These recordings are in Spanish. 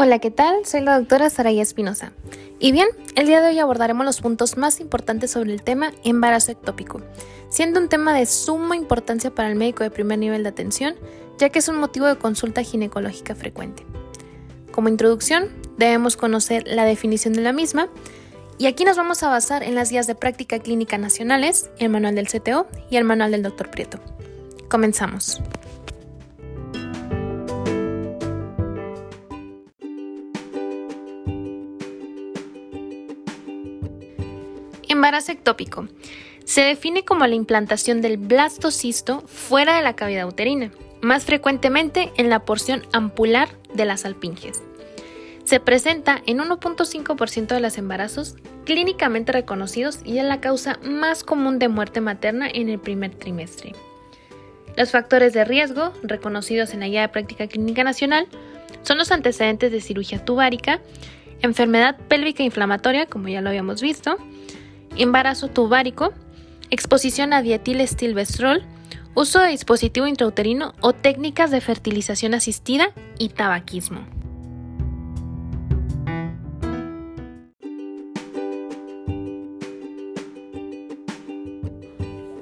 Hola, ¿qué tal? Soy la doctora Saraya Espinosa. Y bien, el día de hoy abordaremos los puntos más importantes sobre el tema embarazo ectópico, siendo un tema de suma importancia para el médico de primer nivel de atención, ya que es un motivo de consulta ginecológica frecuente. Como introducción, debemos conocer la definición de la misma, y aquí nos vamos a basar en las guías de práctica clínica nacionales, el manual del CTO y el manual del Dr. Prieto. Comenzamos. Embarazo ectópico. Se define como la implantación del blastocisto fuera de la cavidad uterina, más frecuentemente en la porción ampular de las alpinges. Se presenta en 1.5% de los embarazos clínicamente reconocidos y es la causa más común de muerte materna en el primer trimestre. Los factores de riesgo, reconocidos en la Guía de Práctica Clínica Nacional, son los antecedentes de cirugía tubárica, enfermedad pélvica inflamatoria, como ya lo habíamos visto, embarazo tubárico, exposición a dietil-estilbestrol, uso de dispositivo intrauterino o técnicas de fertilización asistida y tabaquismo.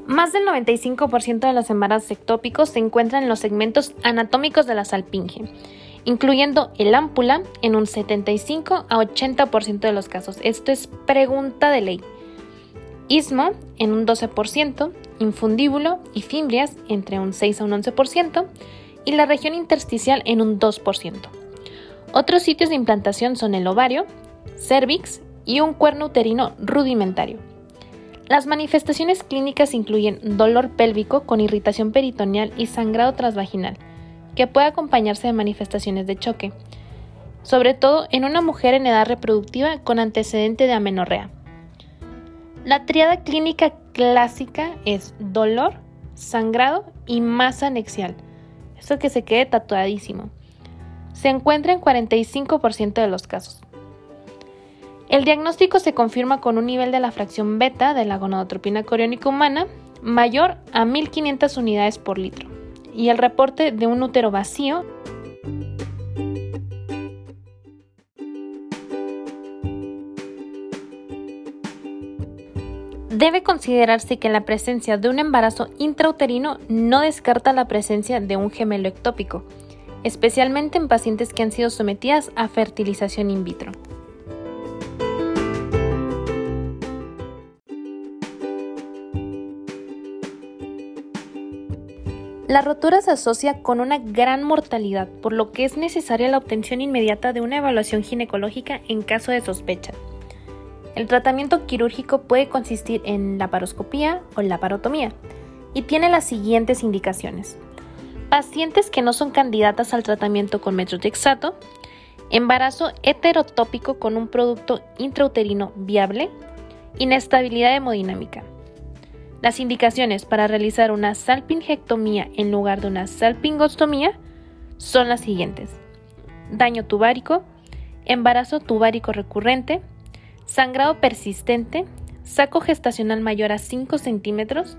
Más del 95% de los embarazos ectópicos se encuentran en los segmentos anatómicos de la salpinge, incluyendo el ámpula en un 75 a 80% de los casos. Esto es pregunta de ley istmo en un 12%, infundíbulo y fimbrias entre un 6 a un 11% y la región intersticial en un 2%. Otros sitios de implantación son el ovario, cervix y un cuerno uterino rudimentario. Las manifestaciones clínicas incluyen dolor pélvico con irritación peritoneal y sangrado transvaginal, que puede acompañarse de manifestaciones de choque, sobre todo en una mujer en edad reproductiva con antecedente de amenorrea. La triada clínica clásica es dolor, sangrado y masa anexial. Esto que se quede tatuadísimo. Se encuentra en 45% de los casos. El diagnóstico se confirma con un nivel de la fracción beta de la gonadotropina coriónica humana mayor a 1500 unidades por litro y el reporte de un útero vacío Debe considerarse que la presencia de un embarazo intrauterino no descarta la presencia de un gemelo ectópico, especialmente en pacientes que han sido sometidas a fertilización in vitro. La rotura se asocia con una gran mortalidad, por lo que es necesaria la obtención inmediata de una evaluación ginecológica en caso de sospecha. El tratamiento quirúrgico puede consistir en laparoscopía o laparotomía y tiene las siguientes indicaciones. Pacientes que no son candidatas al tratamiento con metrotexato, embarazo heterotópico con un producto intrauterino viable, inestabilidad hemodinámica. Las indicaciones para realizar una salpingectomía en lugar de una salpingostomía son las siguientes. Daño tubárico, embarazo tubárico recurrente, sangrado persistente, saco gestacional mayor a 5 centímetros,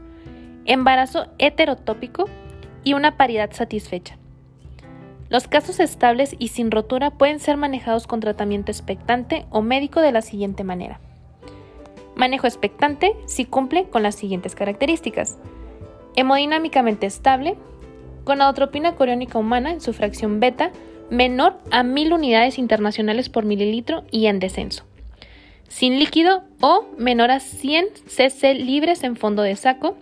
embarazo heterotópico y una paridad satisfecha. Los casos estables y sin rotura pueden ser manejados con tratamiento expectante o médico de la siguiente manera. Manejo expectante si cumple con las siguientes características. Hemodinámicamente estable, con adotropina coriónica humana en su fracción beta menor a 1000 unidades internacionales por mililitro y en descenso sin líquido o menor a 100 cc libres en fondo de saco,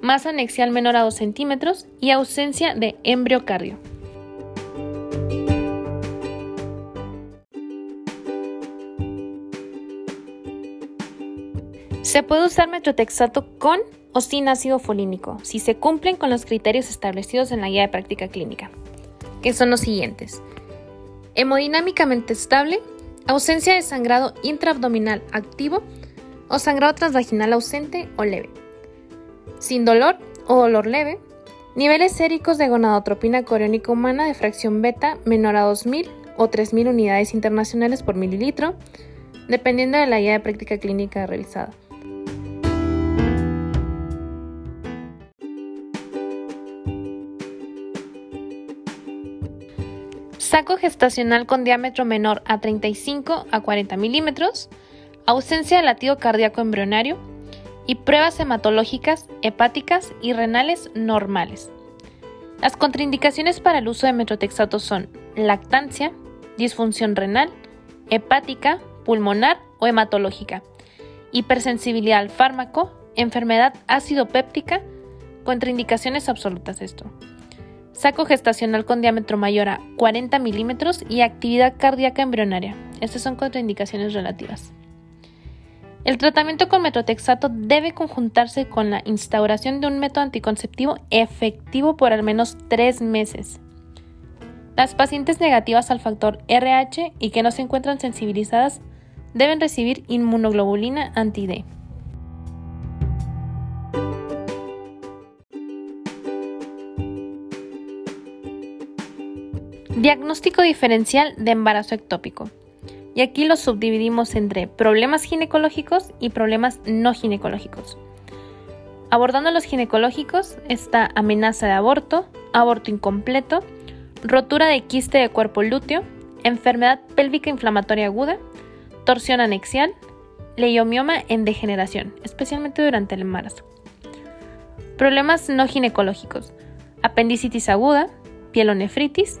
masa anexial menor a 2 centímetros y ausencia de embriocardio. Se puede usar metrotexato con o sin ácido folínico, si se cumplen con los criterios establecidos en la guía de práctica clínica, que son los siguientes. Hemodinámicamente estable, ausencia de sangrado intraabdominal activo o sangrado transvaginal ausente o leve, sin dolor o dolor leve, niveles séricos de gonadotropina coriónica humana de fracción beta menor a 2000 o 3000 unidades internacionales por mililitro, dependiendo de la guía de práctica clínica revisada. Saco gestacional con diámetro menor a 35 a 40 milímetros, ausencia de latido cardíaco embrionario y pruebas hematológicas, hepáticas y renales normales. Las contraindicaciones para el uso de metrotexato son lactancia, disfunción renal, hepática, pulmonar o hematológica, hipersensibilidad al fármaco, enfermedad ácido péptica, contraindicaciones absolutas esto. Saco gestacional con diámetro mayor a 40 milímetros y actividad cardíaca embrionaria. Estas son contraindicaciones relativas. El tratamiento con metrotexato debe conjuntarse con la instauración de un método anticonceptivo efectivo por al menos tres meses. Las pacientes negativas al factor RH y que no se encuentran sensibilizadas deben recibir inmunoglobulina anti-D. Diagnóstico diferencial de embarazo ectópico. Y aquí lo subdividimos entre problemas ginecológicos y problemas no ginecológicos. Abordando los ginecológicos está amenaza de aborto, aborto incompleto, rotura de quiste de cuerpo lúteo, enfermedad pélvica inflamatoria aguda, torsión anexial, leiomioma en degeneración, especialmente durante el embarazo. Problemas no ginecológicos, apendicitis aguda, pielonefritis,